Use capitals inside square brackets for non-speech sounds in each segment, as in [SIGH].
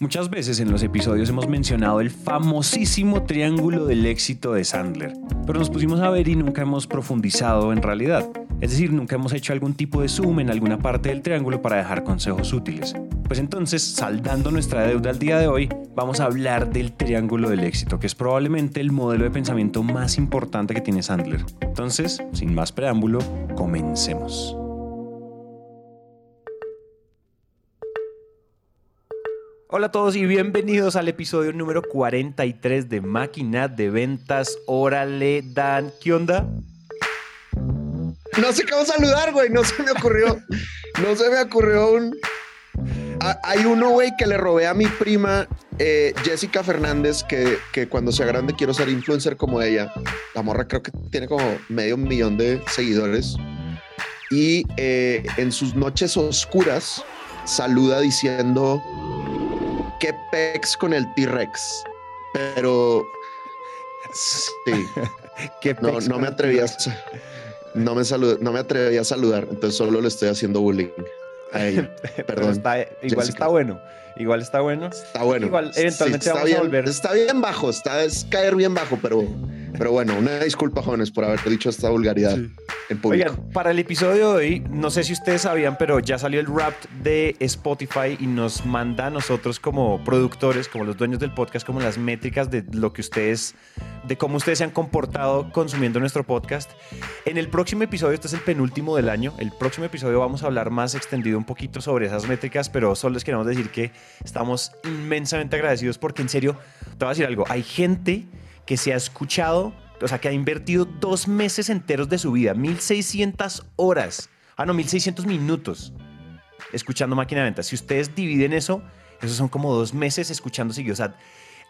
Muchas veces en los episodios hemos mencionado el famosísimo triángulo del éxito de Sandler, pero nos pusimos a ver y nunca hemos profundizado en realidad. Es decir, nunca hemos hecho algún tipo de zoom en alguna parte del triángulo para dejar consejos útiles. Pues entonces, saldando nuestra deuda al día de hoy, vamos a hablar del triángulo del éxito, que es probablemente el modelo de pensamiento más importante que tiene Sandler. Entonces, sin más preámbulo, comencemos. Hola a todos y bienvenidos al episodio número 43 de Máquina de Ventas. Órale, Dan, ¿qué onda? No sé cómo saludar, güey, no se me ocurrió. No se me ocurrió un... Hay uno, güey, que le robé a mi prima eh, Jessica Fernández, que, que, cuando sea grande quiero ser influencer como ella. La morra creo que tiene como medio millón de seguidores. Y eh, en sus noches oscuras saluda diciendo qué pex con el T-Rex. Pero sí. [LAUGHS] no, no me atreví a, no me no me atreví a saludar, entonces solo le estoy haciendo bullying. [LAUGHS] Perdón. igual está bueno. Igual está bueno. Está bueno. Igual eventualmente vamos a volver. Está bien bajo, está es caer bien bajo, pero pero bueno, una disculpa, jóvenes, por haber dicho esta vulgaridad en público. Oigan, para el episodio de hoy, no sé si ustedes sabían, pero ya salió el rap de Spotify y nos manda a nosotros como productores, como los dueños del podcast, como las métricas de lo que ustedes, de cómo ustedes se han comportado consumiendo nuestro podcast. En el próximo episodio, este es el penúltimo del año, el próximo episodio vamos a hablar más extendido un poquito sobre esas métricas, pero solo les queremos decir que estamos inmensamente agradecidos porque en serio, te voy a decir algo, hay gente que se ha escuchado, o sea, que ha invertido dos meses enteros de su vida, 1600 horas, ah, no, 1600 minutos escuchando máquina de ventas. Si ustedes dividen eso, esos son como dos meses escuchando seguido. O sea,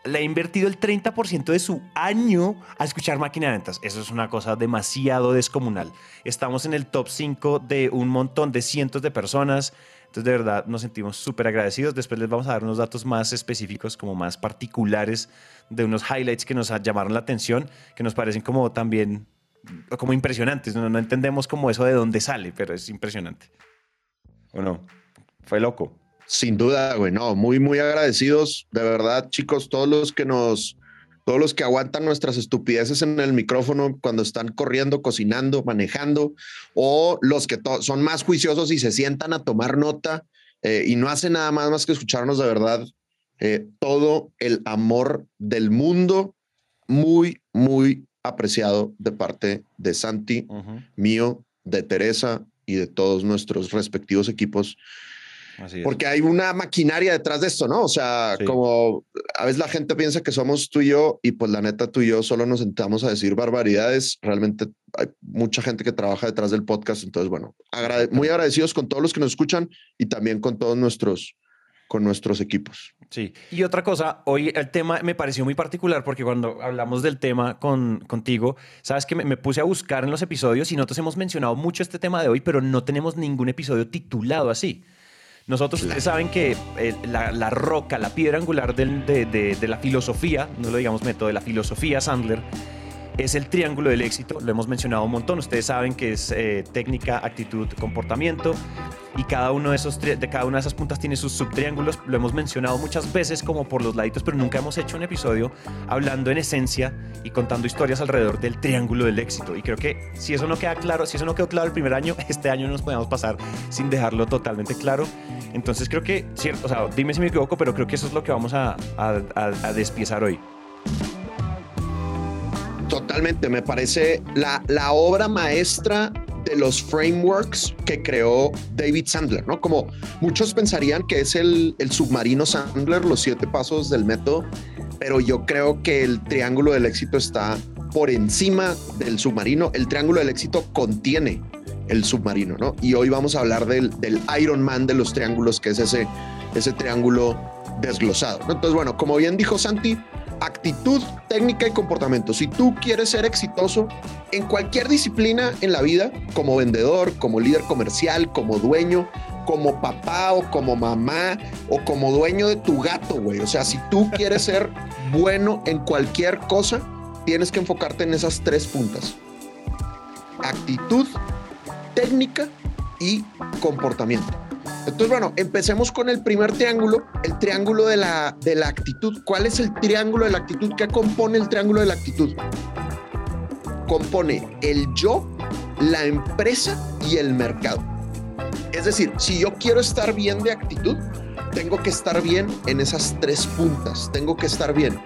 le ha invertido el 30% de su año a escuchar máquina de ventas. Eso es una cosa demasiado descomunal. Estamos en el top 5 de un montón de cientos de personas. Entonces, de verdad, nos sentimos súper agradecidos. Después les vamos a dar unos datos más específicos, como más particulares, de unos highlights que nos llamaron la atención, que nos parecen como también como impresionantes. No, entendemos como eso de dónde sale, pero es impresionante. ¿O no? Fue loco. Sin duda, güey, no, muy, muy agradecidos. De verdad, chicos, todos los que nos todos los que aguantan nuestras estupideces en el micrófono cuando están corriendo, cocinando, manejando, o los que son más juiciosos y se sientan a tomar nota eh, y no hacen nada más, más que escucharnos de verdad, eh, todo el amor del mundo, muy, muy apreciado de parte de Santi, mío, de Teresa y de todos nuestros respectivos equipos. Porque hay una maquinaria detrás de esto, ¿no? O sea, como a veces la gente piensa que somos tú y yo y pues la neta tú y yo solo nos sentamos a decir barbaridades. Realmente hay mucha gente que trabaja detrás del podcast. Entonces, bueno, muy agradecidos con todos los que nos escuchan y también con todos nuestros, con nuestros equipos. Sí. Y otra cosa, hoy el tema me pareció muy particular porque cuando hablamos del tema con, contigo, sabes que me, me, puse a buscar en los episodios y nosotros hemos mencionado mucho este tema de hoy, pero no tenemos ningún episodio titulado así. Nosotros, ustedes saben que eh, la, roca, la piedra angular de, la filosofía, no lo digamos método, de la filosofía Sandler, es el triángulo del éxito. Lo hemos mencionado un montón. Ustedes saben que es eh, técnica, actitud, comportamiento. Y cada, uno de, esos, de cada una de esas puntas tiene sus subtriángulos. Lo hemos mencionado muchas veces como por los laditos, pero nunca hemos hecho un episodio hablando en esencia y contando historias alrededor del triángulo del éxito. Y creo que si eso no queda claro, si eso no quedó claro el primer año, [LAUGHS] este año no nos podemos pasar sin dejarlo totalmente claro. Entonces creo que, cierto, o sea, dime si me equivoco, pero creo que eso es lo que vamos a, a, a despiezar hoy. Totalmente, me parece la, la obra maestra de los frameworks que creó David Sandler, ¿no? Como muchos pensarían que es el, el submarino Sandler, los siete pasos del método, pero yo creo que el triángulo del éxito está por encima del submarino. El triángulo del éxito contiene el submarino, ¿no? Y hoy vamos a hablar del, del Iron Man de los triángulos, que es ese, ese triángulo desglosado. Entonces, bueno, como bien dijo Santi, actitud, técnica y comportamiento. Si tú quieres ser exitoso en cualquier disciplina en la vida, como vendedor, como líder comercial, como dueño, como papá o como mamá o como dueño de tu gato, güey. O sea, si tú [LAUGHS] quieres ser bueno en cualquier cosa, tienes que enfocarte en esas tres puntas. Actitud, técnica y comportamiento. Entonces, bueno, empecemos con el primer triángulo, el triángulo de la, de la actitud. ¿Cuál es el triángulo de la actitud? ¿Qué compone el triángulo de la actitud? Compone el yo, la empresa y el mercado. Es decir, si yo quiero estar bien de actitud, tengo que estar bien en esas tres puntas. Tengo que estar bien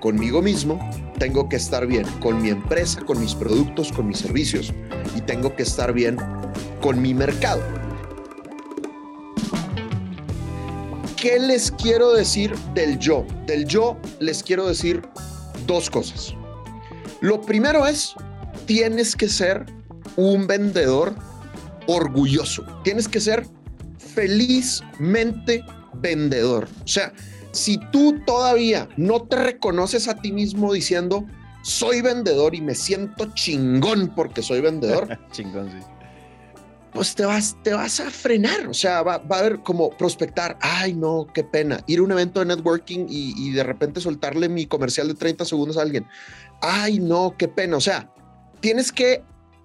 conmigo mismo, tengo que estar bien con mi empresa, con mis productos, con mis servicios y tengo que estar bien con mi mercado. ¿Qué les quiero decir del yo? Del yo les quiero decir dos cosas. Lo primero es, tienes que ser un vendedor orgulloso. Tienes que ser felizmente vendedor. O sea, si tú todavía no te reconoces a ti mismo diciendo, soy vendedor y me siento chingón porque soy vendedor. [LAUGHS] chingón, sí. Pues te vas, te vas a frenar, o sea, va, a haber como prospectar, ay no, qué pena, ir a un evento de networking y, y de repente soltarle mi comercial de 30 segundos a alguien, ay no, qué pena, o sea, tienes que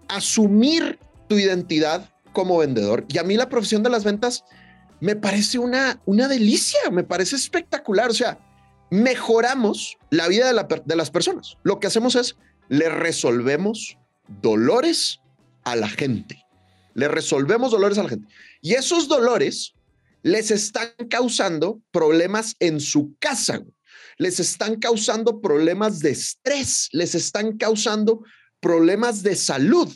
asumir tu identidad como vendedor. Y a mí la profesión de las ventas me parece una, una delicia, me parece espectacular. O sea, mejoramos la vida de las personas. Lo que hacemos es, le resolvemos dolores a la gente. Le resolvemos dolores a la gente. Y esos dolores les están causando problemas en su casa, les están causando problemas de estrés, les están causando problemas de salud.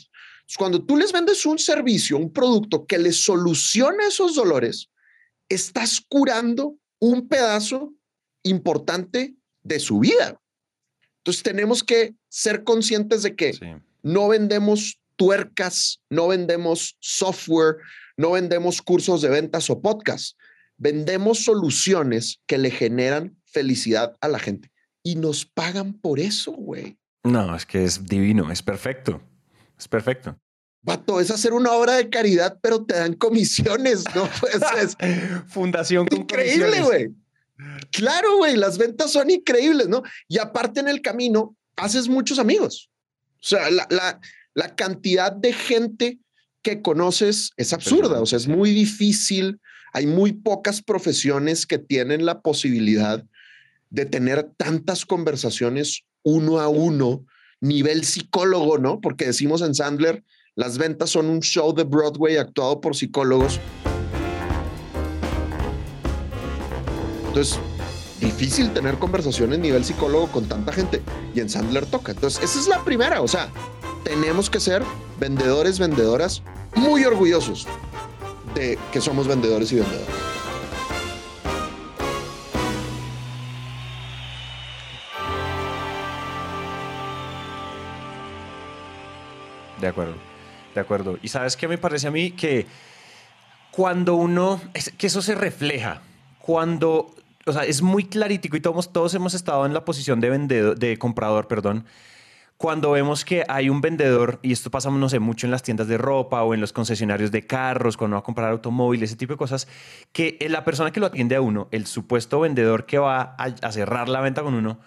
Cuando tú les vendes un servicio, un producto que les soluciona esos dolores, estás curando un pedazo importante de su vida. Entonces tenemos que ser conscientes de que no vendemos tuercas, no vendemos software, no vendemos cursos de ventas o podcasts. Vendemos soluciones que le generan felicidad a la gente y nos pagan por eso, güey. No, es que es divino, es perfecto. Es perfecto. Vato, es hacer una obra de caridad, pero te dan comisiones, ¿no? [LAUGHS] Pues es fundación con increíble, güey. Claro, güey, las ventas son increíbles, ¿no? Y aparte en el camino haces muchos amigos. O sea, la, la, la cantidad de gente que conoces es absurda, o sea, es muy difícil. Hay muy pocas profesiones que tienen la posibilidad de tener tantas conversaciones uno a uno, nivel psicólogo, ¿no? Porque decimos en Sandler, las ventas son un show de Broadway actuado por psicólogos. Entonces, difícil tener conversaciones nivel psicólogo con tanta gente. Y en Sandler toca. Entonces, esa es la primera. O sea, tenemos que ser vendedores, vendedoras muy orgullosos de que somos vendedores y vendedoras. De acuerdo. De acuerdo. Y sabes qué me parece a mí que cuando uno, que eso se refleja, cuando, o sea, es muy clarítico y todos, todos hemos estado en la posición de vendedor, de comprador, perdón, cuando vemos que hay un vendedor, y esto pasa, no sé, mucho en las tiendas de ropa o en los concesionarios de carros, cuando va a comprar automóviles, ese tipo de cosas, que la persona que lo atiende a uno, el supuesto vendedor que va a cerrar la venta con uno,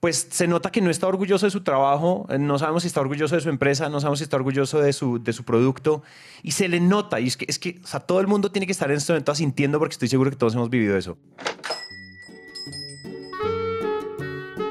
pues se nota que no está orgulloso de su trabajo, eh, no sabemos si está orgulloso de su empresa, no sabemos si está orgulloso de su, de su producto, y se le nota, y es que, es que o sea, todo el mundo tiene que estar en este momento asintiendo porque estoy seguro que todos hemos vivido eso.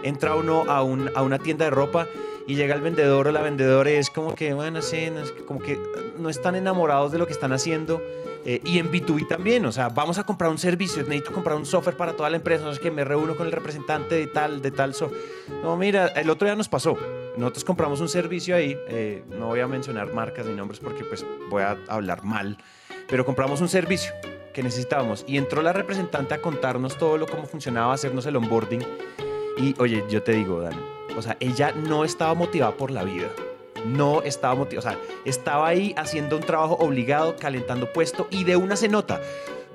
Entra uno a, un, a una tienda de ropa y llega el vendedor o la vendedora y es como que, bueno, sí, como que no están enamorados de lo que están haciendo eh, y en B2B también, o sea, vamos a comprar un servicio, necesito comprar un software para toda la empresa, no es que me reúno con el representante de tal, de tal software. No, mira, el otro día nos pasó. Nosotros compramos un servicio ahí, eh, no voy a mencionar marcas ni nombres porque pues voy a hablar mal, pero compramos un servicio que necesitábamos y entró la representante a contarnos todo lo cómo funcionaba, hacernos el onboarding y oye, yo te digo, Dan, o sea, ella no estaba motivada por la vida no estaba motivado, o sea, estaba ahí haciendo un trabajo obligado, calentando puesto y de una se nota.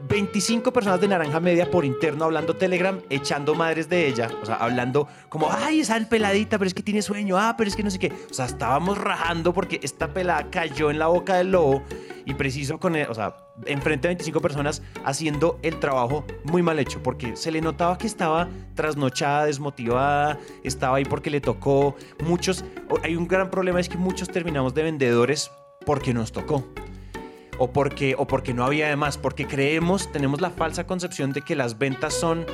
25 personas de naranja media por interno hablando Telegram, echando madres de ella, o sea, hablando como, ay, esa peladita, pero es que tiene sueño, ah, pero es que no sé qué. O sea, estábamos rajando porque esta pelada cayó en la boca del lobo y preciso con, o sea, enfrente de 25 personas haciendo el trabajo muy mal hecho, porque se le notaba que estaba trasnochada, desmotivada, estaba ahí porque le tocó. Muchos, hay un gran problema, es que muchos terminamos de vendedores porque nos tocó. O porque, o porque no había demás, porque creemos, tenemos la falsa concepción de que las ventas son,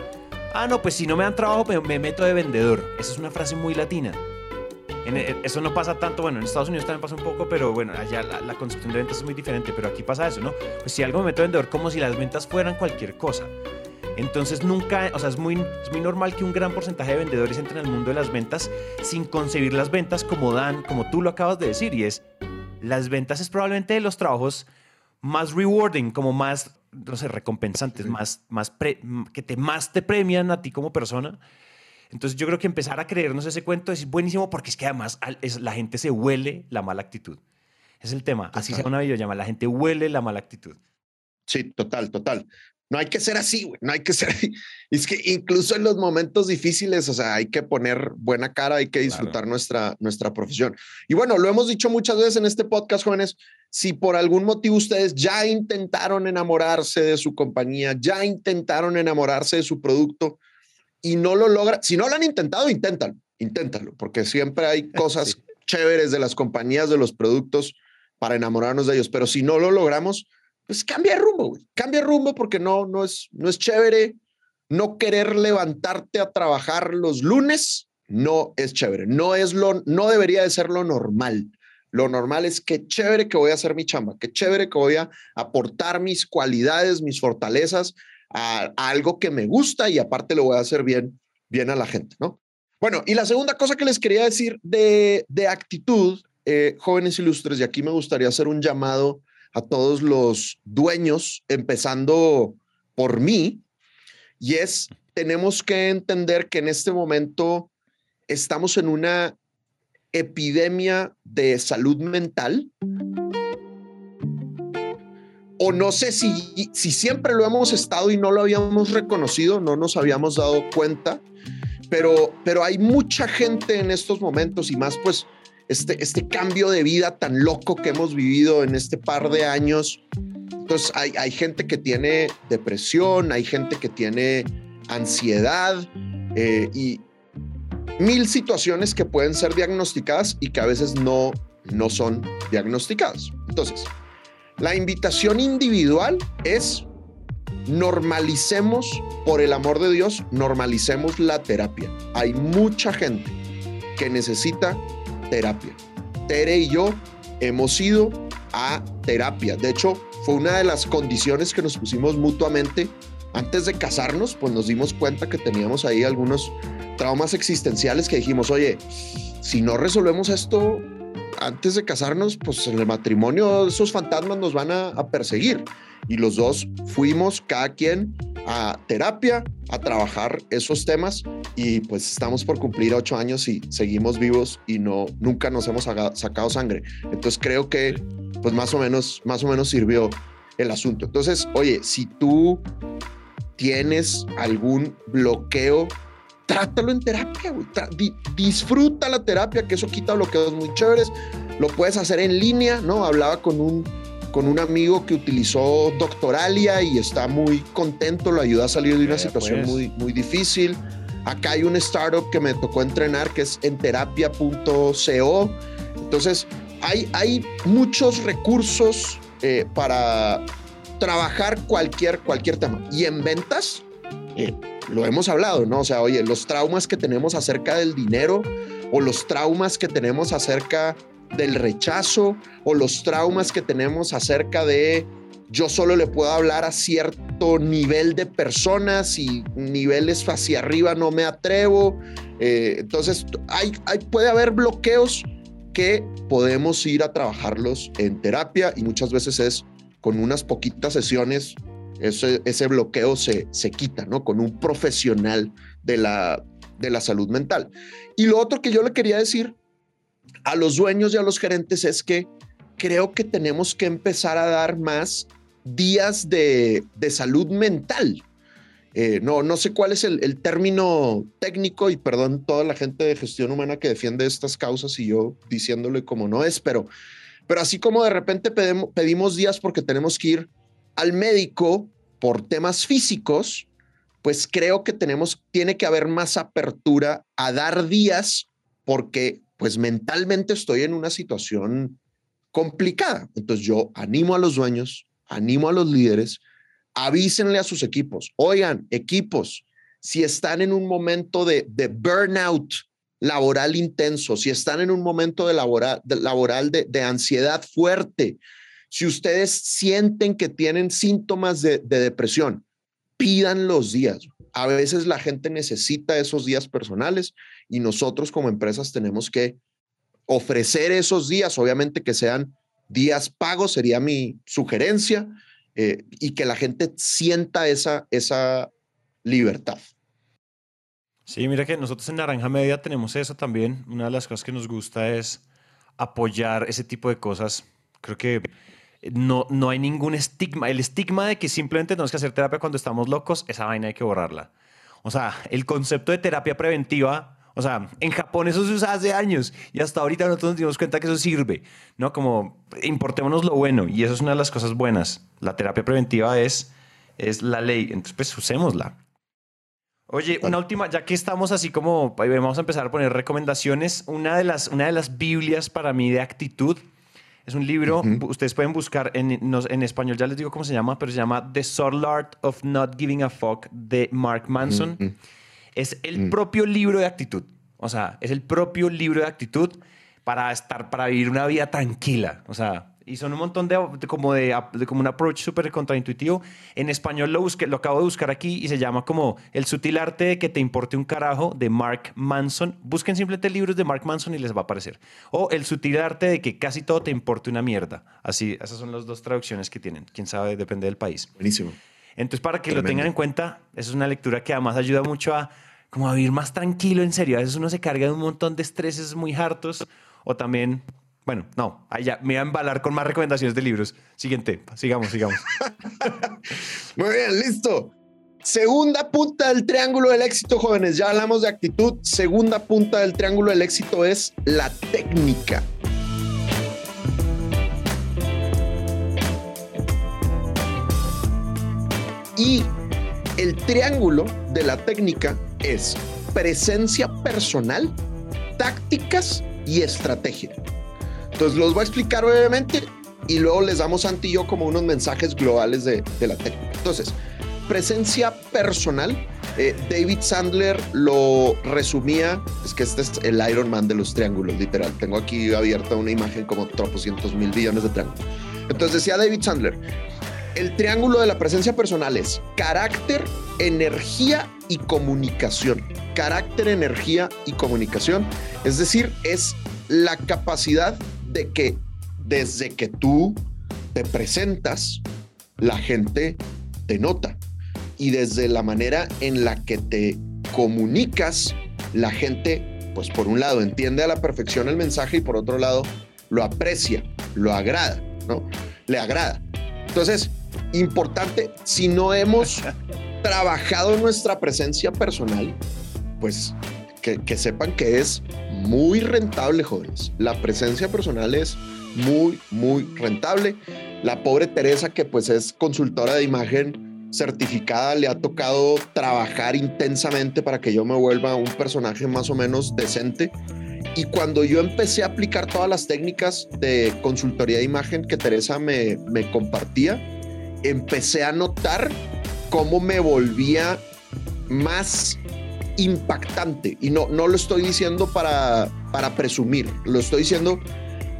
ah, no, pues si no me dan trabajo me, me meto de vendedor. Esa es una frase muy latina. E, eso no pasa tanto, bueno, en Estados Unidos también pasa un poco, pero bueno, allá la, concepción de ventas es muy diferente, pero aquí pasa eso, ¿no? Pues si algo me meto de vendedor, como si las ventas fueran cualquier cosa. Entonces nunca, o sea, es muy, es muy normal que un gran porcentaje de vendedores entren al mundo de las ventas sin concebir las ventas como dan, como tú lo acabas de decir, y es, las ventas es probablemente de los trabajos más rewarding, como más, no sé, recompensantes, más, más que te, más te premian a ti como persona. Entonces yo creo que empezar a creernos ese cuento es buenísimo porque es que además es, la gente se huele la mala actitud. Es el tema. Así sea una videollamada, la gente huele la mala actitud. Sí, total, total. No hay que ser así, güey. No hay que ser. [LAUGHS] Es que incluso en los momentos difíciles, o sea, hay que poner buena cara, hay que disfrutar nuestra, nuestra profesión. Y bueno, lo hemos dicho muchas veces en este podcast, jóvenes. Si por algún motivo ustedes ya intentaron enamorarse de su compañía, ya intentaron enamorarse de su producto y no lo logran, si no lo han intentado, intentan, inténtalo, porque siempre hay [LAUGHS] cosas chéveres de las compañías, de los productos para enamorarnos de ellos. Pero si no lo logramos, pues cambia de rumbo, güey. Cambia de rumbo porque no, no, es, no es chévere. No querer levantarte a trabajar los lunes no es chévere. No, es lo, no debería de ser lo normal. Lo normal es que chévere que voy a hacer mi chamba, que chévere que voy a aportar mis cualidades, mis fortalezas a, algo que me gusta y aparte lo voy a hacer bien, bien a la gente, ¿no? Bueno, y la segunda cosa que les quería decir de, de actitud, eh, jóvenes ilustres, y aquí me gustaría hacer un llamado a todos los dueños, empezando por mí, y es, tenemos que entender que en este momento estamos en una epidemia de salud mental. O no sé si, si siempre lo hemos estado y no lo habíamos reconocido, no nos habíamos dado cuenta, pero, pero hay mucha gente en estos momentos y más pues este, este cambio de vida tan loco que hemos vivido en este par de años. Entonces hay, hay gente que tiene depresión, hay gente que tiene ansiedad eh, y mil situaciones que pueden ser diagnosticadas y que a veces no, no son diagnosticadas. Entonces, la invitación individual es normalicemos, por el amor de Dios, normalicemos la terapia. Hay mucha gente que necesita terapia. Tere y yo hemos ido a terapia. De hecho, fue una de las condiciones que nos pusimos mutuamente antes de casarnos, pues nos dimos cuenta que teníamos ahí algunos traumas existenciales que dijimos, oye, si no resolvemos esto antes de casarnos, pues en el matrimonio esos fantasmas nos van a, a perseguir. Y los dos fuimos, cada quien, a terapia, a trabajar esos temas y pues estamos por cumplir ocho años y seguimos vivos y no nunca nos hemos sacado sangre. Entonces creo que pues más o menos más o menos sirvió el asunto. Entonces, oye, si tú tienes algún bloqueo, trátalo en terapia, disfruta la terapia, que eso quita bloqueos muy chéveres. Lo puedes hacer en línea, ¿no? Hablaba con un con un amigo que utilizó Doctoralia y está muy contento, lo ayuda a salir de una situación pues. muy, muy difícil. Acá hay un startup que me tocó entrenar que es enterapia.co. Entonces, hay, hay muchos recursos eh, para trabajar cualquier, cualquier tema. Y en ventas, eh, lo hemos hablado, ¿no? O sea, oye, los traumas que tenemos acerca del dinero o los traumas que tenemos acerca del rechazo o los traumas que tenemos acerca de yo solo le puedo hablar a cierto nivel de personas y niveles hacia arriba no me atrevo. Eh, entonces, hay, puede haber bloqueos que podemos ir a trabajarlos en terapia y muchas veces es con unas poquitas sesiones, ese, ese bloqueo se, se quita, ¿no? Con un profesional de la, de la salud mental. Y lo otro que yo le quería decir a los dueños y a los gerentes es que creo que tenemos que empezar a dar más días de, salud mental. Eh, no, no sé cuál es el, término técnico y perdón toda la gente de gestión humana que defiende estas causas y yo diciéndole como no es, pero, pero así como de repente pedimos, pedimos días porque tenemos que ir al médico por temas físicos, pues creo que tenemos, tiene que haber más apertura a dar días porque pues mentalmente estoy en una situación complicada. Entonces yo animo a los dueños, animo a los líderes, avísenle a sus equipos, oigan, equipos, si están en un momento de, de burnout laboral intenso, si están en un momento de laboral, de, de ansiedad fuerte, si ustedes sienten que tienen síntomas de, de depresión, pidan los días. A veces la gente necesita esos días personales y nosotros como empresas tenemos que ofrecer esos días, obviamente que sean días pagos, sería mi sugerencia, eh, y que la gente sienta esa, esa libertad. Sí, mira que nosotros en Naranja Media tenemos eso también. Una de las cosas que nos gusta es apoyar ese tipo de cosas. Creo que no, no hay ningún estigma. El estigma de que simplemente tenemos que hacer terapia cuando estamos locos, esa vaina hay que borrarla. O sea, el concepto de terapia preventiva o sea, en Japón eso se usa hace años y hasta ahorita nosotros nos dimos cuenta que eso sirve, ¿no? Como importémonos lo bueno y eso es una de las cosas buenas. La terapia preventiva es, es la ley, entonces pues usémosla. Oye, una última, ya que estamos así como, vamos a empezar a poner recomendaciones. Una de las, una de las Biblias para mí de actitud es un libro, ustedes pueden buscar en, en, español, ya les digo cómo se llama, pero se llama The Soul Art of Not Giving a Fuck de Mark Manson. Es el mm. propio libro de actitud. O sea, es el propio libro de actitud para estar, para vivir una vida tranquila. O sea, y son un montón de, como de, como un approach súper contraintuitivo. En español lo busqué, lo acabo de buscar aquí y se llama como El sutil arte de que te importe un carajo de Mark Manson. Busquen simplemente libros de Mark Manson y les va a aparecer. O El sutil arte de que casi todo te importe una mierda. Así, esas son las dos traducciones que tienen. Quién sabe, depende del país. Buenísimo. Entonces, para que lo tengan en cuenta, es una lectura que además ayuda mucho a como a vivir más tranquilo, en serio. A veces uno se carga de un montón de estreses muy hartos o también, bueno, no, allá me voy a embalar con más recomendaciones de libros. Siguiente, sigamos, sigamos. [LAUGHS] muy bien, listo. Segunda punta del triángulo del éxito, jóvenes. Ya hablamos de actitud. Segunda punta del triángulo del éxito es la técnica. Y el triángulo de la técnica es presencia personal, tácticas y estrategia. Entonces los voy a explicar brevemente y luego les damos a y yo como unos mensajes globales de, la técnica. Entonces, presencia personal. Eh, David Sandler lo resumía, es que este es el Iron Man de los triángulos, literal. Tengo aquí abierta una imagen como tropocientos mil billones de triángulos. Entonces decía David Sandler, el triángulo de la presencia personal es carácter, energía y comunicación. Carácter, energía y comunicación. Es decir, es la capacidad de que desde que tú te presentas, la gente te nota. Y desde la manera en la que te comunicas, la gente, pues por un lado, entiende a la perfección el mensaje y por otro lado, lo aprecia, lo agrada, ¿no? Le agrada. Entonces, importante, si no hemos [LAUGHS] trabajado nuestra presencia personal, pues que, sepan que es muy rentable, jóvenes. La presencia personal es muy, muy rentable. La pobre Teresa, que pues es consultora de imagen certificada, le ha tocado trabajar intensamente para que yo me vuelva un personaje más o menos decente. Y cuando yo empecé a aplicar todas las técnicas de consultoría de imagen que Teresa me compartía, empecé a notar cómo me volvía más impactante. Y no, no lo estoy diciendo para, para presumir, lo estoy diciendo.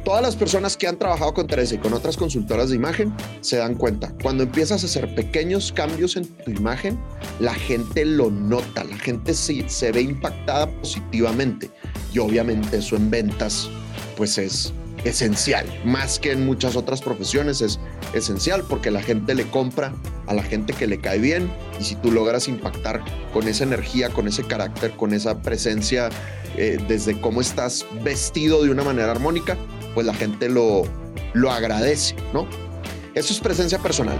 Todas las personas que han trabajado con Teresa y con otras consultoras de imagen se dan cuenta. Cuando empiezas a hacer pequeños cambios en tu imagen, la gente lo nota, la gente se, se ve impactada positivamente. Y obviamente eso en ventas, pues es, esencial, más que en muchas otras profesiones es esencial porque la gente le compra a la gente que le cae bien y si tú logras impactar con esa energía, con ese carácter, con esa presencia, eh, desde cómo estás vestido de una manera armónica, pues la gente lo, lo agradece, ¿no? Eso es presencia personal.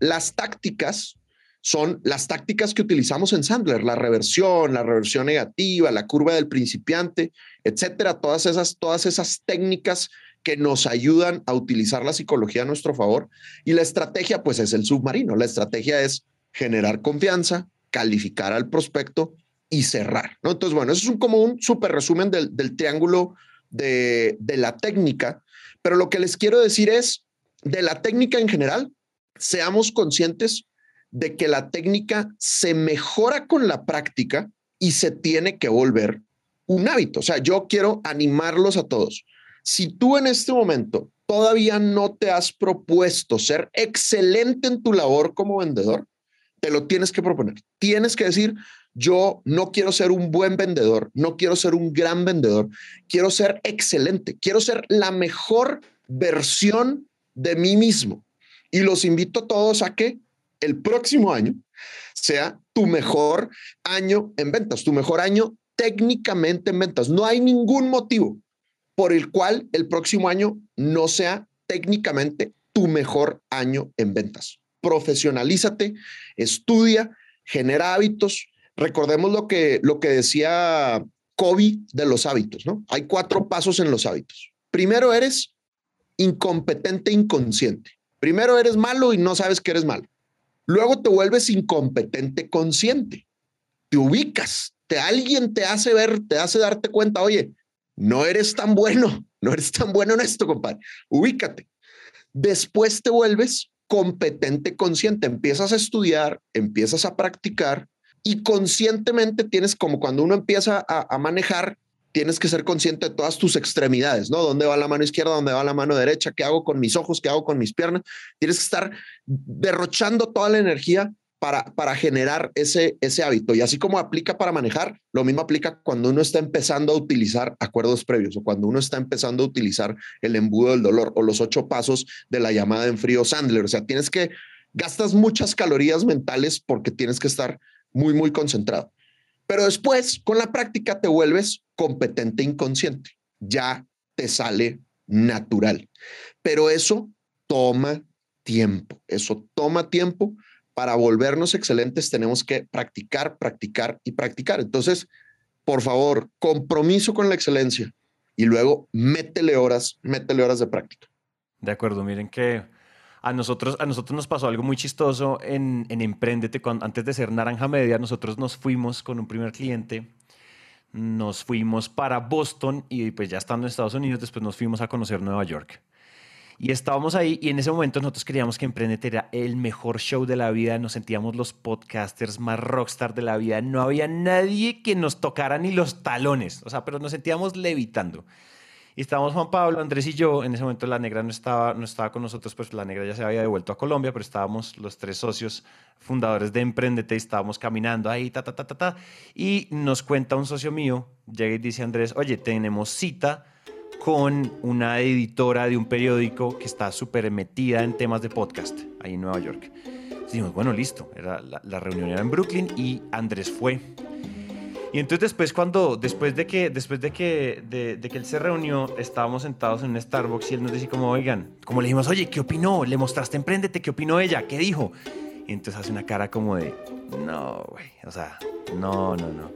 Las tácticas son las tácticas que utilizamos en Sandler, la reversión, la reversión negativa, la curva del principiante, etcétera, todas esas, todas esas técnicas que nos ayudan a utilizar la psicología a nuestro favor. Y la estrategia, pues es el submarino. La estrategia es generar confianza, calificar al prospecto y cerrar. ¿no? Entonces, bueno, eso es un, como un súper resumen del, del triángulo de, de la técnica, pero lo que les quiero decir es, de la técnica en general, seamos conscientes de que la técnica se mejora con la práctica y se tiene que volver un hábito. O sea, yo quiero animarlos a todos. Si tú en este momento todavía no te has propuesto ser excelente en tu labor como vendedor, te lo tienes que proponer. Tienes que decir, yo no quiero ser un buen vendedor, no quiero ser un gran vendedor, quiero ser excelente, quiero ser la mejor versión de mí mismo. Y los invito a todos a que el próximo año sea tu mejor año en ventas, tu mejor año técnicamente en ventas. No hay ningún motivo por el cual el próximo año no sea técnicamente tu mejor año en ventas. Profesionalízate, estudia, genera hábitos. Recordemos lo que, lo que decía Kobe de los hábitos, ¿no? Hay cuatro pasos en los hábitos. Primero eres incompetente inconsciente. Primero eres malo y no sabes que eres malo. Luego te vuelves incompetente consciente. Te ubicas, te alguien te hace ver, te hace darte cuenta, oye, no eres tan bueno, [LAUGHS] no eres tan bueno en esto, compadre. Ubícate. Después te vuelves competente consciente, empiezas a estudiar, empiezas a practicar y conscientemente tienes como cuando uno empieza a, a manejar, tienes que ser consciente de todas tus extremidades, ¿no? ¿Dónde va la mano izquierda? ¿Dónde va la mano derecha? ¿Qué hago con mis ojos? ¿Qué hago con mis piernas? Tienes que estar derrochando toda la energía para, para generar ese, ese hábito. Y así como aplica para manejar, lo mismo aplica cuando uno está empezando a utilizar acuerdos previos o cuando uno está empezando a utilizar el embudo del dolor o los ocho pasos de la llamada en frío Sandler. O sea, tienes que, gastas muchas calorías mentales porque tienes que estar muy, muy concentrado. Pero después, con la práctica, te vuelves competente inconsciente. Ya te sale natural. Pero eso toma tiempo. Eso toma tiempo. Para volvernos excelentes tenemos que practicar, practicar y practicar. Entonces, por favor, compromiso con la excelencia y luego métele horas, métele horas de práctica. De acuerdo, miren que a nosotros, a nosotros nos pasó algo muy chistoso en, en Emprendete. Antes de ser Naranja Media, nosotros nos fuimos con un primer cliente. Nos fuimos para Boston y pues ya estando en Estados Unidos, después nos fuimos a conocer Nueva York. Y estábamos ahí y en ese momento nosotros creíamos que Emprendete era el mejor show de la vida, nos sentíamos los podcasters más rockstar de la vida, no había nadie que nos tocara ni los talones, o sea, pero nos sentíamos levitando. Y estábamos Juan Pablo, Andrés y yo. En ese momento la negra no estaba, no estaba con nosotros, pues la negra ya se había devuelto a Colombia, pero estábamos los tres socios fundadores de Emprendete y estábamos caminando ahí, ta, ta, ta, ta, ta. Y nos cuenta un socio mío, llega y dice Andrés, oye, tenemos cita con una editora de un periódico que está súper metida en temas de podcast ahí en Nueva York. Dijimos, bueno, listo. Era, la, la reunión era en Brooklyn y Andrés fue. Y entonces después cuando, después de que, después de que, de, que él se reunió, estábamos sentados en un Starbucks y él nos decía como, oigan, como le dijimos, oye, ¿qué opinó? ¿Le mostraste Emprendete? ¿Qué opinó ella? ¿Qué dijo? Y entonces hace una cara como de, no, güey, o sea, no, no, no.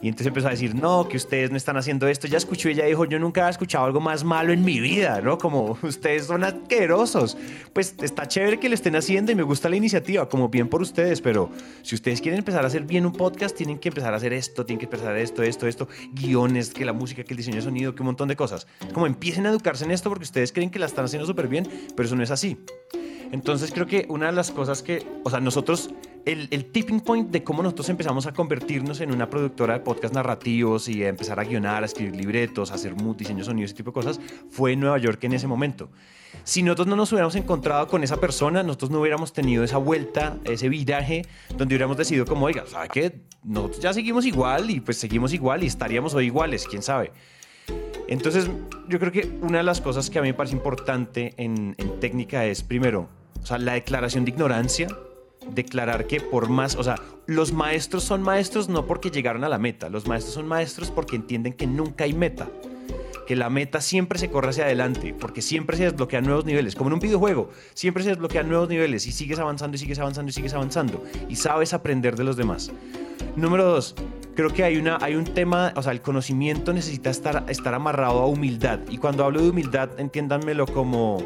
Y entonces empezó a decir, no, que ustedes no están haciendo esto. Ya escuchó, ella dijo, yo nunca he escuchado algo más malo en mi vida, ¿no? Como [LAUGHS] ustedes son asquerosos. Pues está chévere que lo estén haciendo y me gusta la iniciativa, como bien por ustedes, pero si ustedes quieren empezar a hacer bien un podcast, tienen que empezar a hacer esto, tienen que empezar a esto, esto, esto, guiones, que la música, que el diseño de sonido, que un montón de cosas. Como empiecen a educarse en esto porque ustedes creen que la están haciendo súper bien, pero eso no es así. Entonces creo que una de las cosas que, o sea, nosotros, el, tipping point de cómo nosotros empezamos a convertirnos en una productora de podcast narrativos y a empezar a guionar, a escribir libretos, a hacer diseño sonido, ese tipo de cosas, fue en Nueva York en ese momento. Si nosotros no nos hubiéramos encontrado con esa persona, nosotros no hubiéramos tenido esa vuelta, ese viraje, donde hubiéramos decidido como, oiga, ¿sabe qué? Nosotros ya seguimos igual y pues seguimos igual y estaríamos hoy iguales, quién sabe. Entonces, yo creo que una de las cosas que a mí me parece importante en, en técnica es, primero, o sea, la declaración de ignorancia, declarar que por más, o sea, los maestros son maestros no porque llegaron a la meta, los maestros son maestros porque entienden que nunca hay meta, que la meta siempre se corre hacia adelante, porque siempre se desbloquean nuevos niveles, como en un videojuego, siempre se desbloquean nuevos niveles y sigues avanzando y sigues avanzando y sigues avanzando y sabes aprender de los demás. Número dos, creo que hay, una, hay un tema, o sea, el conocimiento necesita estar, estar amarrado a humildad y cuando hablo de humildad, entiéndanmelo como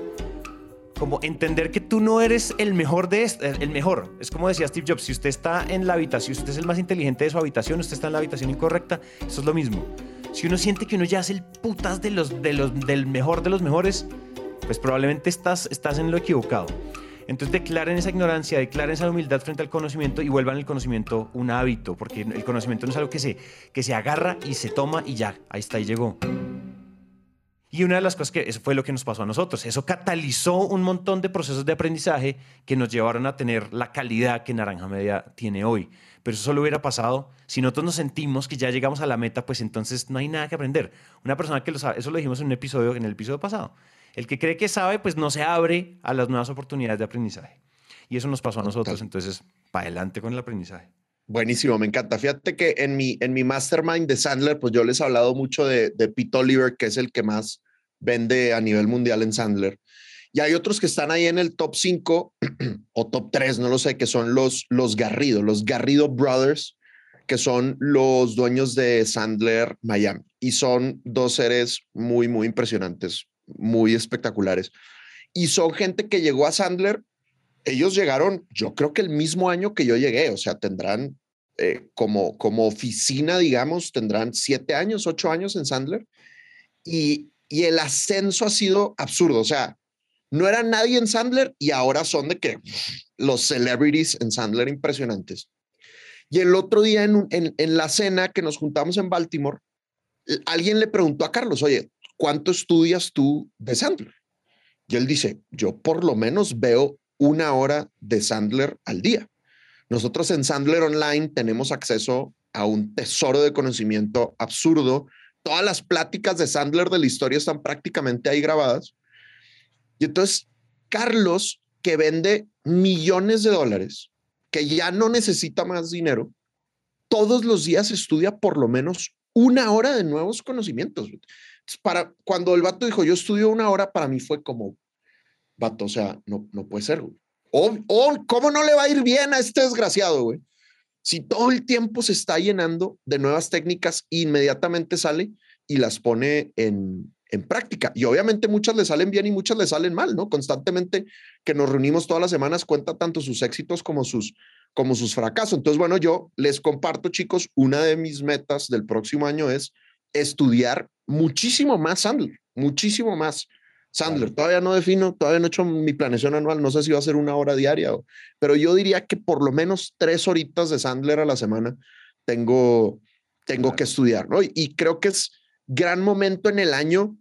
como entender que tú no eres el mejor de esto, el mejor. Es como decía Steve Jobs, si usted está en la habitación, si usted es el más inteligente de su habitación, usted está en la habitación incorrecta, eso es lo mismo. Si uno siente que uno ya es el putas de los, de los, del mejor de los mejores, pues probablemente estás, estás en lo equivocado. Entonces declaren esa ignorancia, declaren esa humildad frente al conocimiento y vuelvan el conocimiento un hábito, porque el conocimiento no es algo que se, que se agarra y se toma y ya, ahí está, ahí llegó. Y una de las cosas que eso fue lo que nos pasó a nosotros, eso catalizó un montón de procesos de aprendizaje que nos llevaron a tener la calidad que Naranja Media tiene hoy. Pero eso solo hubiera pasado si nosotros nos sentimos que ya llegamos a la meta, pues entonces no hay nada que aprender. Una persona que lo sabe, eso lo dijimos en un episodio, en el episodio pasado. El que cree que sabe, pues no se abre a las nuevas oportunidades de aprendizaje. Y eso nos pasó a nosotros, entonces, para adelante con el aprendizaje. Buenísimo, me encanta. Fíjate que en mi, en mi mastermind de Sandler, pues yo les he hablado mucho de, de Pete Oliver, que es el que más vende a nivel mundial en Sandler. Y hay otros que están ahí en el top 5 [CLEARS THROAT] o top 3, no lo sé, que son los, los Garrido, los Garrido Brothers, que son los dueños de Sandler Miami. Y son dos seres muy, muy impresionantes, muy espectaculares. Y son gente que llegó a Sandler, ellos llegaron, yo creo que el mismo año que yo llegué, o sea, tendrán eh, como, como oficina, digamos, tendrán siete años, ocho años en Sandler. Y, y el ascenso ha sido absurdo, o sea, no era nadie en Sandler y ahora son de que los celebrities en Sandler impresionantes. Y el otro día en, en, en la cena que nos juntamos en Baltimore, alguien le preguntó a Carlos, oye, ¿cuánto estudias tú de Sandler? Y él dice, yo por lo menos veo una hora de Sandler al día. Nosotros en Sandler Online tenemos acceso a un tesoro de conocimiento absurdo. Todas las pláticas de Sandler de la historia están prácticamente ahí grabadas. Y entonces, Carlos, que vende millones de dólares, que ya no necesita más dinero, todos los días estudia por lo menos una hora de nuevos conocimientos para cuando el vato dijo, yo estudio una hora, para mí fue como, o sea, no, no puede ser. O, o, ¿cómo no le va a ir bien a este desgraciado, güey? Si todo el tiempo se está llenando de nuevas técnicas, inmediatamente sale y las pone en, en práctica. Y obviamente muchas le salen bien y muchas le salen mal, ¿no? Constantemente que nos reunimos todas las semanas cuenta tanto sus éxitos como sus, como sus fracasos. Entonces, bueno, yo les comparto, chicos, una de mis metas del próximo año es estudiar muchísimo más Sandler, muchísimo más Sandler. Todavía no defino, todavía no he hecho mi planeación anual, no sé si va a ser una hora diaria, pero yo diría que por lo menos tres horitas de Sandler a la semana tengo, tengo que estudiar, ¿no? Y, creo que es gran momento en el año.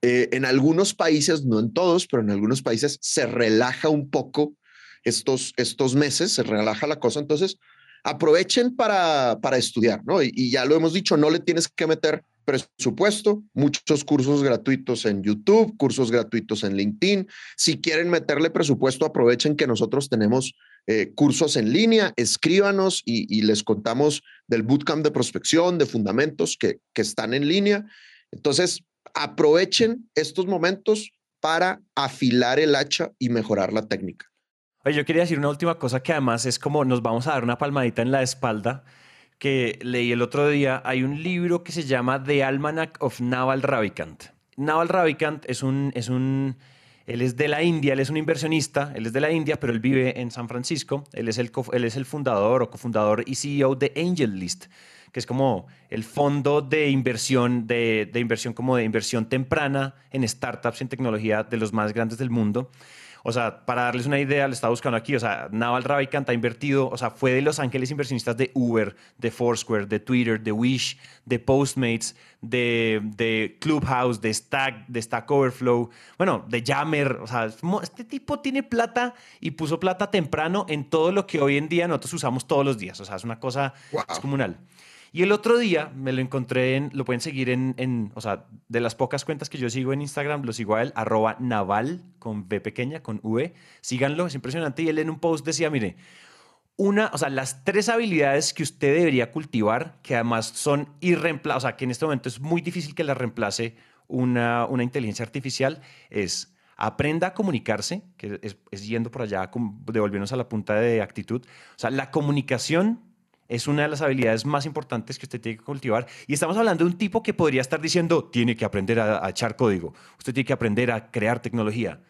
Eh, en algunos países, no en todos, pero en algunos países se relaja un poco estos, estos meses, se relaja la cosa. Entonces, aprovechen para, para estudiar, ¿no? y, ya lo hemos dicho, no le tienes que meter presupuesto, muchos cursos gratuitos en YouTube, cursos gratuitos en LinkedIn. Si quieren meterle presupuesto, aprovechen que nosotros tenemos eh, cursos en línea, escríbanos y, les contamos del bootcamp de prospección, de fundamentos que, que están en línea. Entonces, aprovechen estos momentos para afilar el hacha y mejorar la técnica. Oye, yo quería decir una última cosa que además es como nos vamos a dar una palmadita en la espalda que leí el otro día, hay un libro que se llama The Almanac of Naval Ravikant. Naval Ravikant es un, es un, él es de la India, él es un inversionista, él es de la India, pero él vive en San Francisco. Él es el, él es el fundador o cofundador y CEO de Angel List, que es como el fondo de inversión, de, de inversión como de inversión temprana en startups, en tecnología de los más grandes del mundo. O sea, para darles una idea, le estaba buscando aquí, o sea, Naval Ravikant ha invertido, o sea, fue de los ángeles inversionistas de Uber, de Foursquare, de Twitter, de Wish, de Postmates, de, de Clubhouse, de Stack, de Stack Overflow, bueno, de Jammer, o sea, este tipo tiene plata y puso plata temprano en todo lo que hoy en día nosotros usamos todos los días, o sea, es una cosa descomunal. Y el otro día me lo encontré en, lo pueden seguir en, en, o sea, de las pocas cuentas que yo sigo en Instagram, lo sigo a él, arroba naval, con B pequeña, con V. Síganlo, es impresionante. Y él en un post decía, mire, una, o sea, las tres habilidades que usted debería cultivar, que además son irreemplazables, o sea, que en este momento es muy difícil que las reemplace una, una inteligencia artificial, es aprenda a comunicarse, que es, es yendo por allá, devolviéndonos a la punta de actitud. O sea, la comunicación es una de las habilidades más importantes que usted tiene que cultivar. Y estamos hablando de un tipo que podría estar diciendo, tiene que aprender a, echar código, usted tiene que aprender a crear tecnología.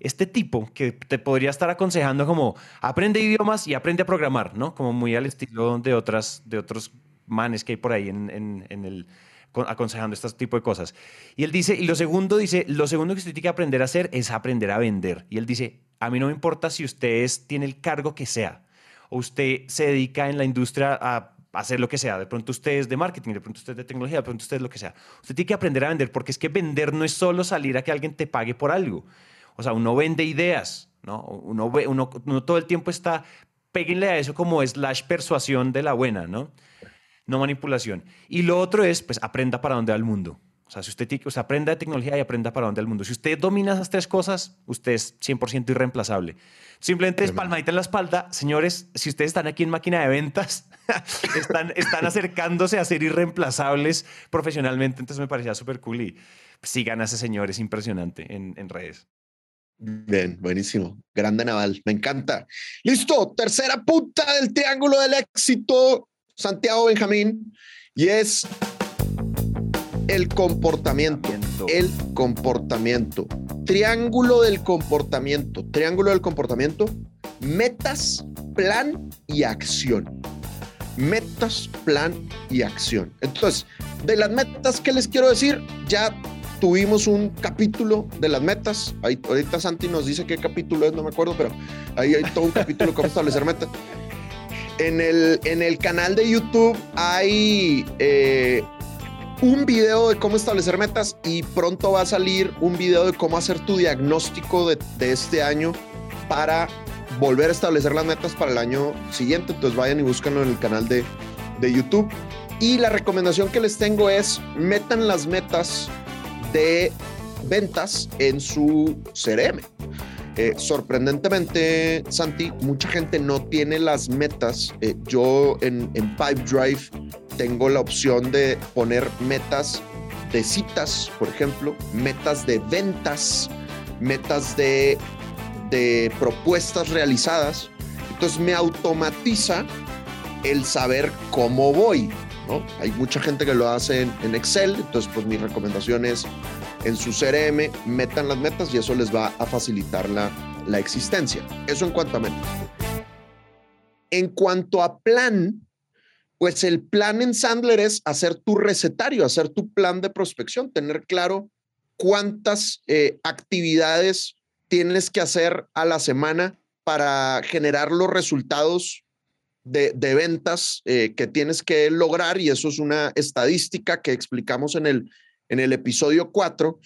Este tipo que te podría estar aconsejando como aprende idiomas y aprende a programar, ¿no? Como muy al estilo de, otras, de otros manes que hay por ahí en, en, el aconsejando este tipo de cosas. Y él dice, y lo segundo dice, lo segundo que usted tiene que aprender a hacer es aprender a vender. Y él dice, a mí no me importa si usted tiene el cargo que sea, o usted se dedica en la industria a hacer lo que sea. De pronto usted es de marketing, de pronto usted es de tecnología, de pronto usted es lo que sea. Usted tiene que aprender a vender porque es que vender no es solo salir a que alguien te pague por algo. O sea, uno vende ideas, ¿no? Uno, uno, uno todo el tiempo está, péguenle a eso como slash persuasión de la buena, ¿no? No manipulación. Y lo otro es, pues, aprenda para dónde va el mundo. O sea, si usted, o sea, aprenda de tecnología y aprenda para dónde va el mundo. Si usted domina esas tres cosas, usted es 100% irreemplazable. Simplemente es palmadita en la espalda. Señores, si ustedes están aquí en máquina de ventas, [LAUGHS] están, están acercándose a ser irreemplazables profesionalmente. Entonces me parecía súper cool y sigan a ese señor, es impresionante en, en redes. Bien, buenísimo. Grande Naval, me encanta. Listo, tercera punta del triángulo del éxito, Santiago Benjamín, y es el comportamiento. El comportamiento. Triángulo del comportamiento. Triángulo del comportamiento. Metas, plan y acción. Metas, plan y acción. Entonces, de las metas que les quiero decir, ya tuvimos un capítulo de las metas. Ahí, ahorita Santi nos dice qué capítulo es, no me acuerdo, pero ahí hay todo un capítulo cómo establecer metas. En el, en el canal de YouTube hay eh, un video de cómo establecer metas y pronto va a salir un video de cómo hacer tu diagnóstico de, este año para volver a establecer las metas para el año siguiente. Entonces vayan y búscanlo en el canal de, de YouTube. Y la recomendación que les tengo es metan las metas de ventas en su CRM. Eh, sorprendentemente, Santi, mucha gente no tiene las metas. Eh, yo en, en Pipedrive tengo la opción de poner metas de citas, por ejemplo, metas de ventas, metas de, de propuestas realizadas. Entonces me automatiza el saber cómo voy. Hay mucha gente que lo hace en, Excel, entonces pues mi recomendación es en su CRM metan las metas y eso les va a facilitar la, la existencia. Eso en cuanto a metas. En cuanto a plan, pues el plan en Sandler es hacer tu recetario, hacer tu plan de prospección, tener claro cuántas eh, actividades tienes que hacer a la semana para generar los resultados de, ventas eh, que tienes que lograr y eso es una estadística que explicamos en el, en el episodio 4,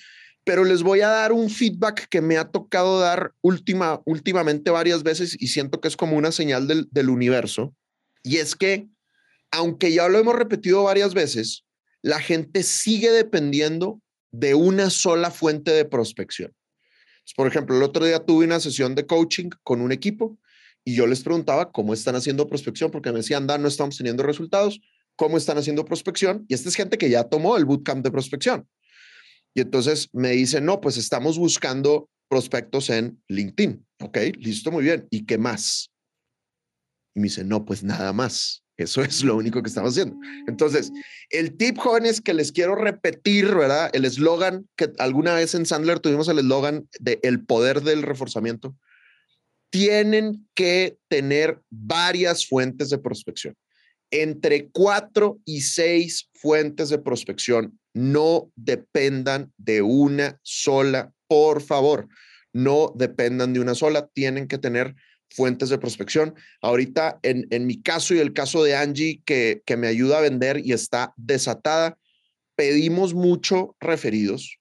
pero les voy a dar un feedback que me ha tocado dar última, últimamente varias veces y siento que es como una señal del, del universo y es que aunque ya lo hemos repetido varias veces, la gente sigue dependiendo de una sola fuente de prospección. Por ejemplo, el otro día tuve una sesión de coaching con un equipo y yo les preguntaba cómo están haciendo prospección, porque me decían, Dan, no estamos teniendo resultados, ¿cómo están haciendo prospección? Y esta es gente que ya tomó el bootcamp de prospección. Y entonces me dicen, no, pues estamos buscando prospectos en LinkedIn. Ok, listo, muy bien. ¿Y qué más? Y me dice, no, pues nada más. Eso es lo único que estamos haciendo. Entonces, el tip, jóvenes, que les quiero repetir, ¿verdad? El eslogan que alguna vez en Sandler tuvimos el eslogan de el poder del reforzamiento. Tienen que tener varias fuentes de prospección. Entre cuatro y seis fuentes de prospección. No dependan de una sola, por favor. No dependan de una sola. Tienen que tener fuentes de prospección. Ahorita, en, en mi caso y el caso de Angie, que, que me ayuda a vender y está desatada, pedimos mucho referidos,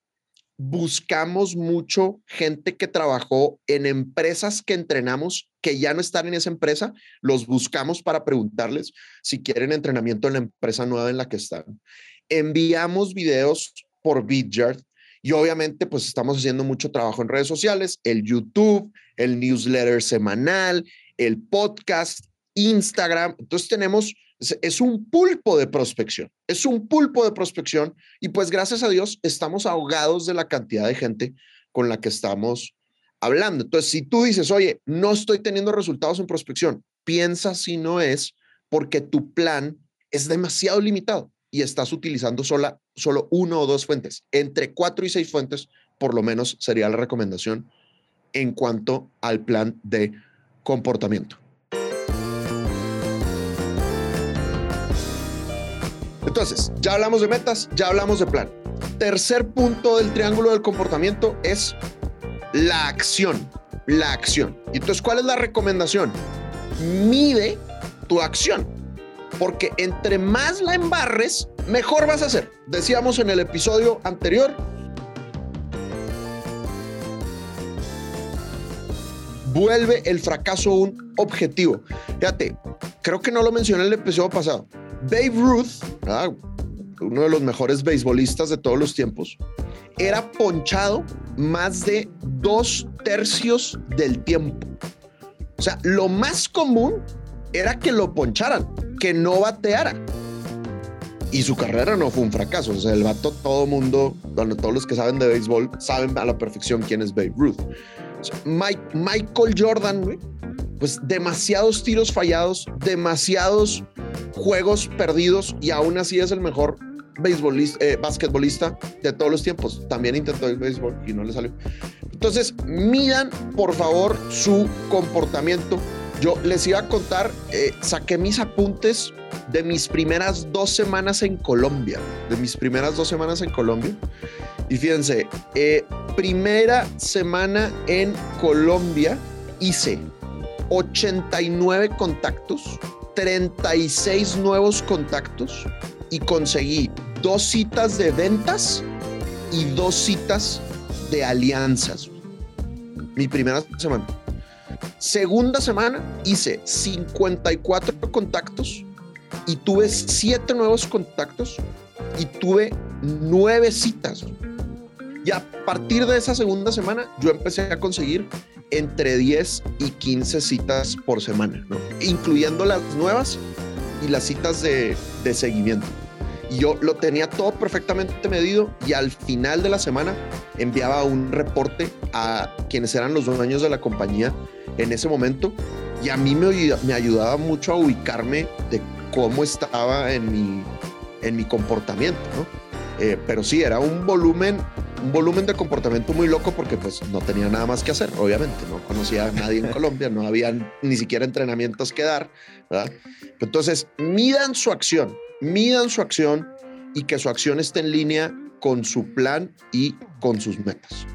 buscamos mucho gente que trabajó en empresas que entrenamos que ya no están en esa empresa, los buscamos para preguntarles si quieren entrenamiento en la empresa nueva en la que están. Enviamos videos por Vidyard y obviamente, pues estamos haciendo mucho trabajo en redes sociales, el YouTube, el newsletter semanal, el podcast, Instagram. Entonces tenemos, es un pulpo de prospección, es un pulpo de prospección y pues gracias a Dios estamos ahogados de la cantidad de gente con la que estamos hablando. Entonces, si tú dices, oye, no estoy teniendo resultados en prospección, piensa si no es porque tu plan es demasiado limitado y estás utilizando sola, solo uno o dos fuentes. Entre cuatro y seis fuentes, por lo menos, sería la recomendación en cuanto al plan de comportamiento. Entonces, ya hablamos de metas, ya hablamos de plan. Tercer punto del triángulo del comportamiento es la acción. La acción. Entonces, ¿cuál es la recomendación? Mide tu acción. Porque entre más la embarres, mejor vas a hacer. Decíamos en el episodio anterior, vuelve el fracaso un objetivo. Fíjate, creo que no lo mencioné en el episodio pasado. Babe Ruth, uno de los mejores beisbolistas de todos los tiempos, era ponchado más de dos tercios del tiempo. O sea, lo más común era que lo poncharan, que no bateara. Y su carrera no fue un fracaso. O sea, el vato, todo mundo, bueno, todos los que saben de béisbol, saben a la perfección quién es Babe Ruth. Michael Jordan, pues demasiados tiros fallados, demasiados juegos perdidos y aún así es el mejor beisbolista, eh, basquetbolista de todos los tiempos. También intentó el béisbol y no le salió. Entonces, midan por favor su comportamiento. Yo les iba a contar, eh, saqué mis apuntes de mis primeras dos semanas en Colombia, de mis primeras dos semanas en Colombia. Y fíjense, eh, primera semana en Colombia hice 89 contactos, 36 nuevos contactos y conseguí dos citas de ventas y dos citas de alianzas. Mi primera semana. Segunda semana hice 54 contactos y tuve 7 nuevos contactos y tuve 9 citas. Y a partir de esa segunda semana yo empecé a conseguir entre 10 y 15 citas por semana, incluyendo las nuevas y las citas de, de seguimiento. Y yo lo tenía todo perfectamente medido y al final de la semana enviaba un reporte a quienes eran los dueños de la compañía en ese momento. Y a mí me, me ayudaba mucho a ubicarme de cómo estaba en mi, en mi comportamiento, eh, pero sí, era un volumen un volumen de comportamiento muy loco porque pues no tenía nada más que hacer, obviamente, no conocía a nadie en [LAUGHS] Colombia, no había ni siquiera entrenamientos que dar, ¿verdad? Entonces, midan su acción, midan su acción y que su acción esté en línea con su plan y con sus metas.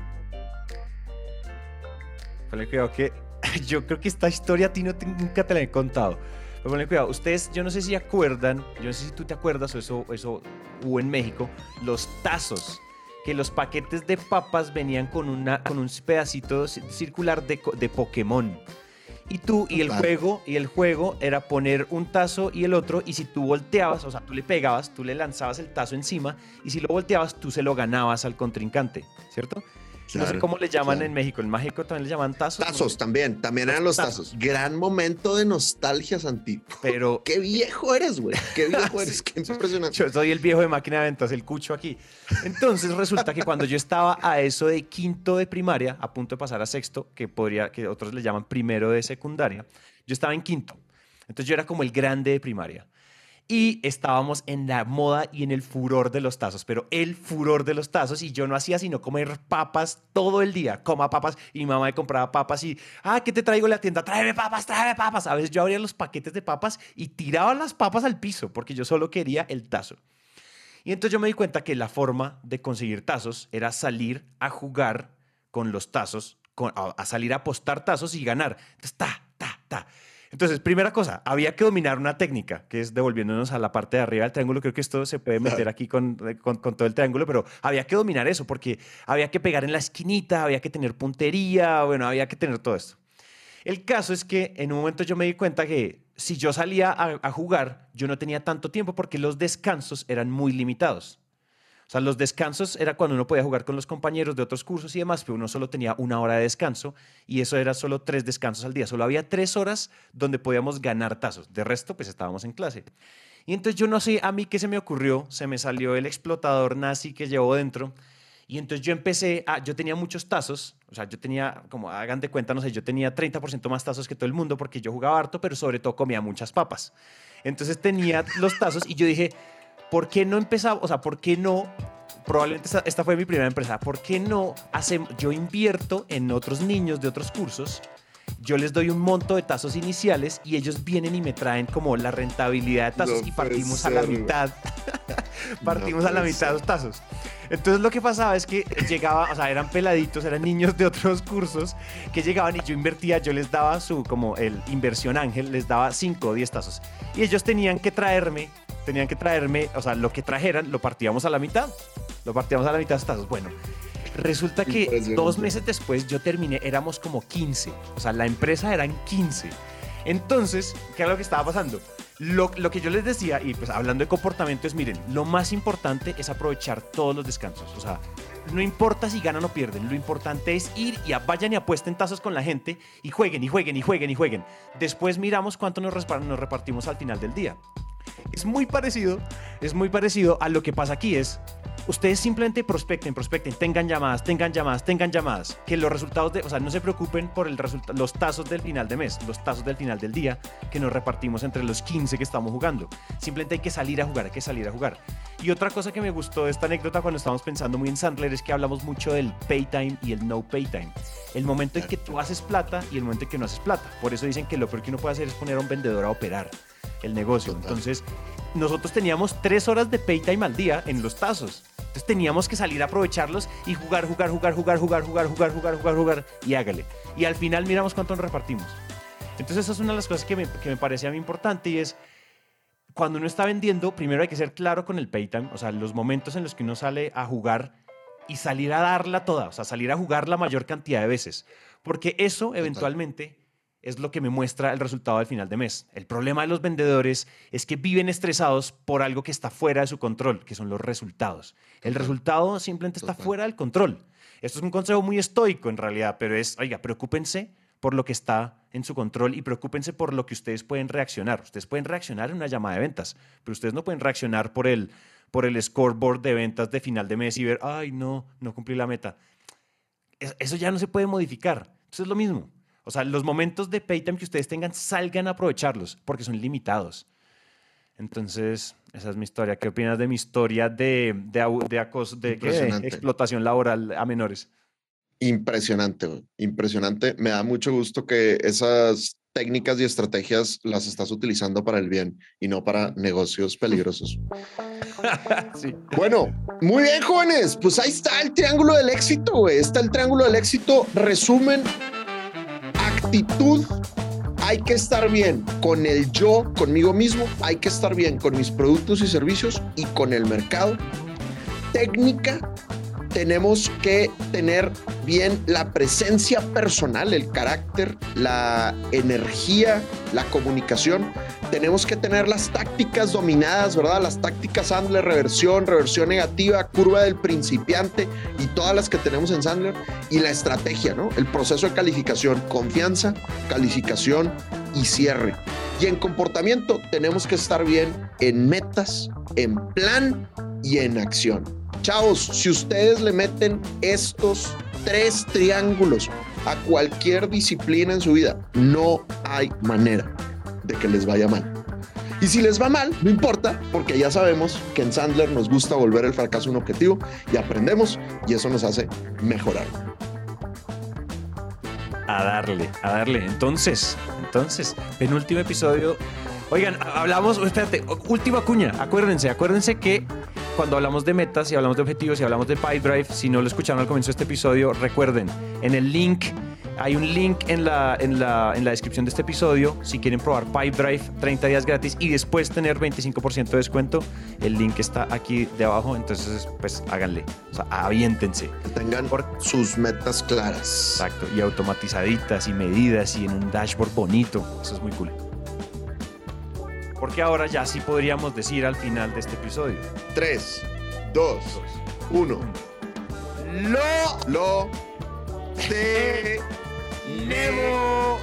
Creo que [LAUGHS] yo creo que esta historia a ti no nunca te la he contado. Pero ponle cuidado, ustedes, yo no sé si acuerdan, yo no sé si tú te acuerdas o eso, eso hubo en México, los tazos que los paquetes de papas venían con, una, con un pedacito circular de, de Pokémon. Y tú y el juego y el juego era poner un tazo y el otro y si tú volteabas, o sea, tú le pegabas, tú le lanzabas el tazo encima y si lo volteabas tú se lo ganabas al contrincante, ¿cierto? No sé cómo le llaman en México. En México también le llaman tazos. Tazos también, también eran los tazos. Gran momento de nostalgia, Santi. Pero. [LAUGHS] Qué viejo eres, güey. Qué viejo [LAUGHS] eres. Qué impresionante. Yo soy el viejo de máquina de ventas, el cucho aquí. Entonces resulta que cuando yo estaba a eso de quinto de primaria, a punto de pasar a sexto, que podría, que otros le llaman primero de secundaria, yo estaba en quinto. Entonces yo era como el grande de primaria y estábamos en la moda y en el furor de los tazos, pero el furor de los tazos y yo no hacía sino comer papas todo el día, coma papas y mi mamá me compraba papas y, ah, ¿qué te traigo a la tienda? Tráeme papas, tráeme papas. A veces yo abría los paquetes de papas y tiraba las papas al piso porque yo solo quería el tazo. Y entonces yo me di cuenta que la forma de conseguir tazos era salir a jugar con los tazos, a, salir a apostar tazos y ganar. Entonces, ta, ta, ta. Entonces, primera cosa, había que dominar una técnica, que es devolviéndonos a la parte de arriba del triángulo. Creo que esto se puede meter aquí con, con, todo el triángulo, pero había que dominar eso, porque había que pegar en la esquinita, había que tener puntería, bueno, había que tener todo esto. El caso es que en un momento yo me di cuenta que si yo salía a, a jugar, yo no tenía tanto tiempo porque los descansos eran muy limitados. O sea, los descansos era cuando uno podía jugar con los compañeros de otros cursos y demás, pero uno solo tenía una hora de descanso y eso era solo tres descansos al día. Solo había tres horas donde podíamos ganar tazos. De resto, pues estábamos en clase. Y entonces yo no sé, a mí qué se me ocurrió, se me salió el explotador nazi que llevo dentro. Y entonces yo empecé a, yo tenía muchos tazos, o sea, yo tenía, como hagan de cuenta, no sé, yo tenía 30% más tazos que todo el mundo porque yo jugaba harto, pero sobre todo comía muchas papas. Entonces tenía los tazos y yo dije, ¿por qué no empezaba, o sea, por qué no probablemente esta, fue mi primera empresa. ¿Por qué no hacemos, yo invierto en otros niños de otros cursos? Yo les doy un monto de tazos iniciales y ellos vienen y me traen como la rentabilidad de tazos y partimos a la mitad. [LAUGHS] partimos a la mitad de los tazos. Entonces lo que pasaba es que llegaba, o sea, eran peladitos, eran niños de otros cursos que llegaban y yo invertía, yo les daba su, como el inversión ángel, les daba 5 o 10 tazos. Y ellos tenían que traerme, tenían que traerme, o sea, lo que trajeran lo partíamos a la mitad. Lo partíamos a la mitad de tazos. Bueno, resulta que dos meses después yo terminé, éramos como 15. O sea, la empresa eran 15. Entonces, ¿qué era lo que estaba pasando? Lo, que yo les decía, y pues hablando de comportamiento, es miren, lo más importante es aprovechar todos los descansos. O sea, no importa si ganan o pierden, lo importante es ir y vayan y apuesten tazos con la gente y jueguen y jueguen y jueguen y jueguen. Después miramos cuánto nos, nos repartimos al final del día. Es muy parecido, es muy parecido a lo que pasa aquí, es ustedes simplemente prospecten, prospecten, tengan llamadas, tengan llamadas, tengan llamadas, que los resultados de, o sea, no se preocupen por el los tazos del final de mes, los tazos del final del día que nos repartimos entre los 15 que estamos jugando. Simplemente hay que salir a jugar, hay que salir a jugar. Y otra cosa que me gustó de esta anécdota cuando estábamos pensando muy en Sandler es que hablamos mucho del pay time y el no pay time. El momento en que tú haces plata y el momento en que no haces plata. Por eso dicen que lo peor que uno puede hacer es poner a un vendedor a operar el negocio. Entonces, nosotros teníamos tres horas de pay time al día en los tazos. Entonces teníamos que salir a aprovecharlos y jugar, jugar, jugar, jugar, jugar, jugar, jugar, jugar, jugar, jugar y hágale. Y al final miramos cuánto nos repartimos. Entonces esa es una de las cosas que me, que me parece a mí importante y es cuando uno está vendiendo, primero hay que ser claro con el pay time, o sea, los momentos en los que uno sale a jugar y salir a darla toda, o sea, salir a jugar la mayor cantidad de veces, porque eso eventualmente es lo que me muestra el resultado al final de mes. El problema de los vendedores es que viven estresados por algo que está fuera de su control, que son los resultados. El resultado simplemente está fuera del control. Esto es un consejo muy estoico en realidad, pero es, oiga, preocúpense por lo que está en su control y preocúpense por lo que ustedes pueden reaccionar. Ustedes pueden reaccionar en una llamada de ventas, pero ustedes no pueden reaccionar por el, por el scoreboard de ventas de final de mes y ver, ay, no, no cumplí la meta. Eso ya no se puede modificar. Entonces es lo mismo. O sea, los momentos de paytime que ustedes tengan, salgan a aprovecharlos, porque son limitados. Entonces, esa es mi historia. ¿Qué opinas de mi historia de, de, de, explotación laboral a menores? Impresionante, impresionante. Me da mucho gusto que esas técnicas y estrategias las estás utilizando para el bien y no para negocios peligrosos. [LAUGHS] sí. Bueno, muy bien, jóvenes. Pues ahí está el triángulo del éxito, güey. Está el triángulo del éxito. Resumen actitud hay que estar bien con el yo, conmigo mismo, hay que estar bien con mis productos y servicios y con el mercado. Técnica tenemos que tener bien la presencia personal, el carácter, la energía, la comunicación. Tenemos que tener las tácticas dominadas, ¿verdad? Las tácticas Sandler, reversión, reversión negativa, curva del principiante y todas las que tenemos en Sandler. Y la estrategia, ¿no? El proceso de calificación, confianza, calificación y cierre. Y en comportamiento tenemos que estar bien en metas, en plan y en acción. Chavos, si ustedes le meten estos tres triángulos a cualquier disciplina en su vida, no hay manera de que les vaya mal. Y si les va mal, no importa, porque ya sabemos que en Sandler nos gusta volver el fracaso un objetivo y aprendemos y eso nos hace mejorar. A darle, a darle. Entonces, entonces, penúltimo episodio. Oigan, hablamos, espérate, última cuña. Acuérdense, acuérdense que cuando hablamos de metas y hablamos de objetivos y hablamos de Pipedrive, si no lo escucharon al comienzo de este episodio, recuerden, en el link, hay un link en la, en la, en la descripción de este episodio, si quieren probar Pipedrive, 30 días gratis y después tener 25% de descuento, el link está aquí de abajo, entonces pues háganle, o sea, aviéntense. tengan por sus metas claras. Exacto, y automatizaditas y medidas y en un dashboard bonito, eso es muy cool. Porque ahora ya sí podríamos decir al final de este episodio. 3, 2, 1. Lo, lo, te, Nemo.